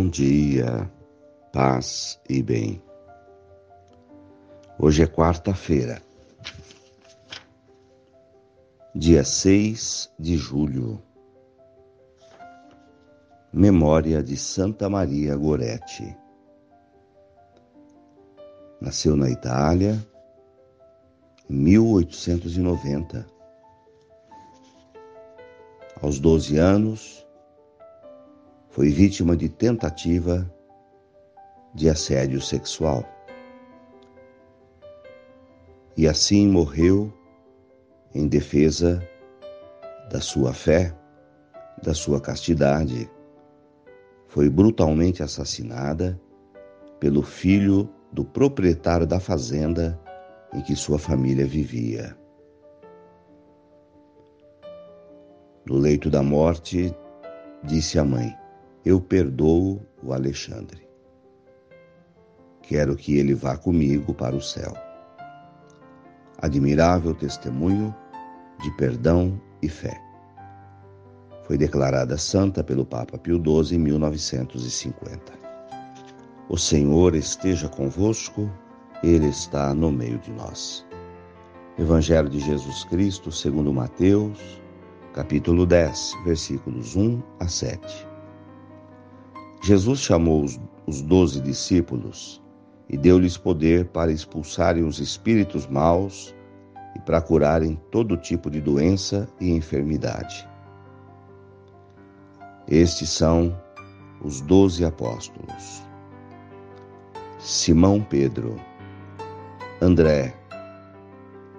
Bom dia, paz e bem. Hoje é quarta-feira, dia 6 de julho. Memória de Santa Maria Goretti. Nasceu na Itália em 1890. Aos 12 anos, foi vítima de tentativa de assédio sexual. E assim morreu em defesa da sua fé, da sua castidade. Foi brutalmente assassinada pelo filho do proprietário da fazenda em que sua família vivia. No leito da morte, disse a mãe: eu perdoo o Alexandre. Quero que ele vá comigo para o céu. Admirável testemunho de perdão e fé. Foi declarada santa pelo Papa Pio XII em 1950. O Senhor esteja convosco, Ele está no meio de nós. Evangelho de Jesus Cristo, segundo Mateus, capítulo 10, versículos 1 a 7. Jesus chamou os doze discípulos e deu-lhes poder para expulsarem os espíritos maus e para curarem todo tipo de doença e enfermidade. Estes são os doze apóstolos: Simão Pedro, André,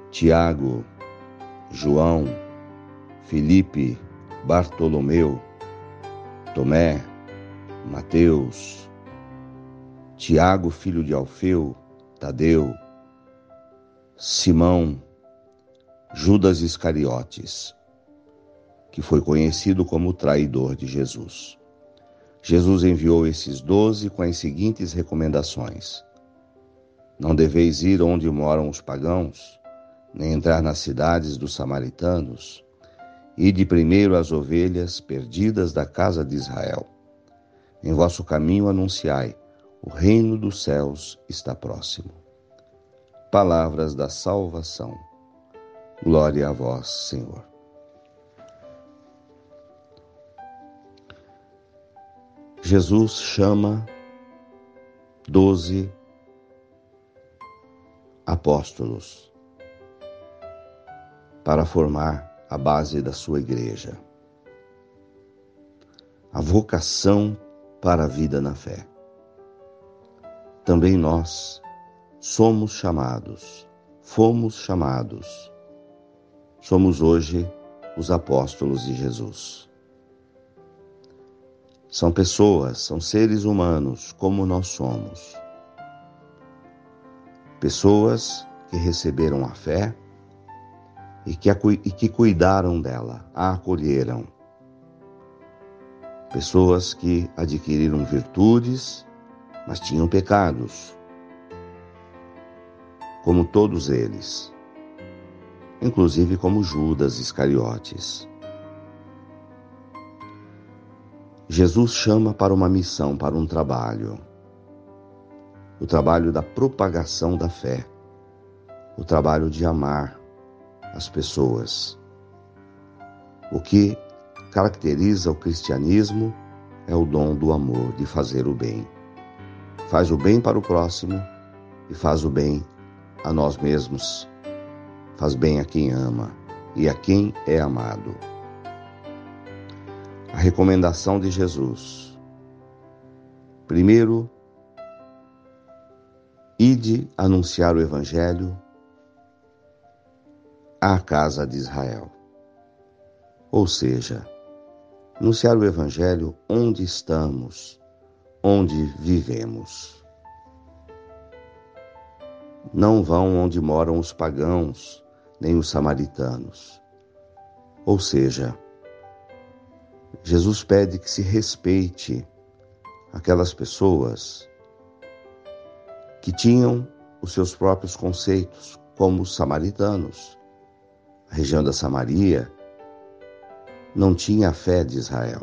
Tiago, João, Felipe, Bartolomeu, Tomé, Mateus, Tiago, filho de Alfeu, Tadeu, Simão, Judas Iscariotes, que foi conhecido como o traidor de Jesus. Jesus enviou esses doze com as seguintes recomendações: Não deveis ir onde moram os pagãos, nem entrar nas cidades dos samaritanos, e de primeiro as ovelhas perdidas da casa de Israel. Em vosso caminho anunciai: o reino dos céus está próximo. Palavras da salvação. Glória a vós, Senhor. Jesus chama doze apóstolos para formar a base da sua igreja. A vocação para a vida na fé. Também nós somos chamados, fomos chamados, somos hoje os apóstolos de Jesus. São pessoas, são seres humanos como nós somos. Pessoas que receberam a fé e que, e que cuidaram dela, a acolheram pessoas que adquiriram virtudes, mas tinham pecados, como todos eles, inclusive como Judas Iscariotes. Jesus chama para uma missão, para um trabalho, o trabalho da propagação da fé, o trabalho de amar as pessoas, o que caracteriza o cristianismo é o dom do amor, de fazer o bem. Faz o bem para o próximo e faz o bem a nós mesmos. Faz bem a quem ama e a quem é amado. A recomendação de Jesus. Primeiro, ide anunciar o Evangelho à casa de Israel. Ou seja, anunciar o Evangelho onde estamos, onde vivemos. Não vão onde moram os pagãos, nem os samaritanos. Ou seja, Jesus pede que se respeite aquelas pessoas que tinham os seus próprios conceitos, como os samaritanos. A região da Samaria não tinha a fé de Israel,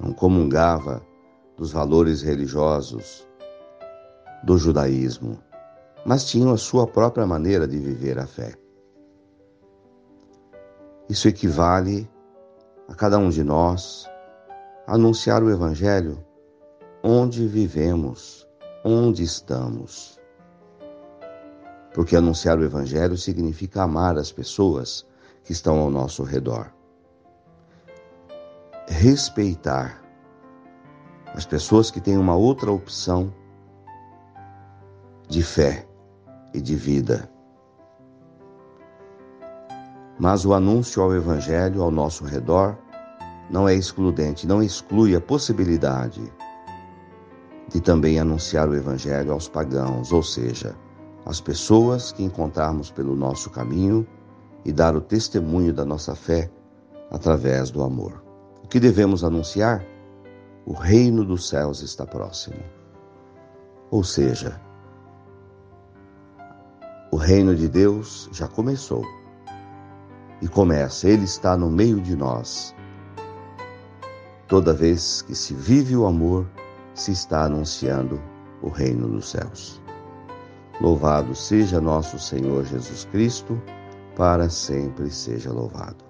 não comungava dos valores religiosos do judaísmo, mas tinham a sua própria maneira de viver a fé. Isso equivale a cada um de nós anunciar o Evangelho onde vivemos, onde estamos. Porque anunciar o Evangelho significa amar as pessoas que estão ao nosso redor. Respeitar as pessoas que têm uma outra opção de fé e de vida. Mas o anúncio ao Evangelho ao nosso redor não é excludente, não exclui a possibilidade de também anunciar o Evangelho aos pagãos, ou seja, às pessoas que encontrarmos pelo nosso caminho e dar o testemunho da nossa fé através do amor. Que devemos anunciar? O reino dos céus está próximo. Ou seja, o reino de Deus já começou. E começa, ele está no meio de nós. Toda vez que se vive o amor, se está anunciando o reino dos céus. Louvado seja nosso Senhor Jesus Cristo, para sempre seja louvado.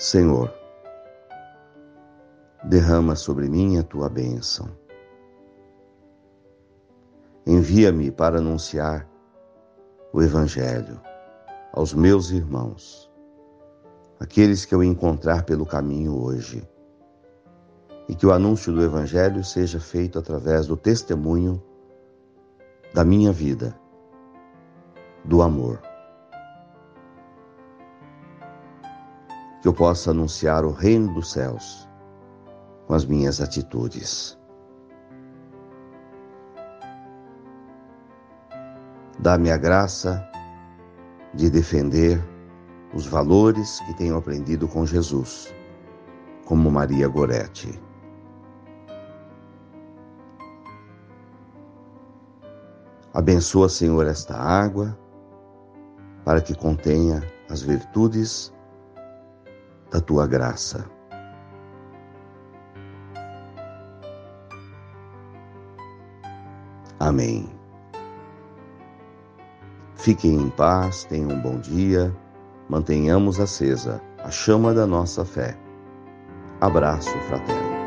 Senhor, derrama sobre mim a tua bênção. Envia-me para anunciar o Evangelho aos meus irmãos, aqueles que eu encontrar pelo caminho hoje e que o anúncio do Evangelho seja feito através do testemunho da minha vida, do amor. Que eu possa anunciar o reino dos céus com as minhas atitudes. Dá-me a graça de defender os valores que tenho aprendido com Jesus, como Maria Goretti. Abençoa, Senhor, esta água, para que contenha as virtudes da tua graça. Amém. Fiquem em paz, tenham um bom dia, mantenhamos acesa a chama da nossa fé. Abraço fraterno.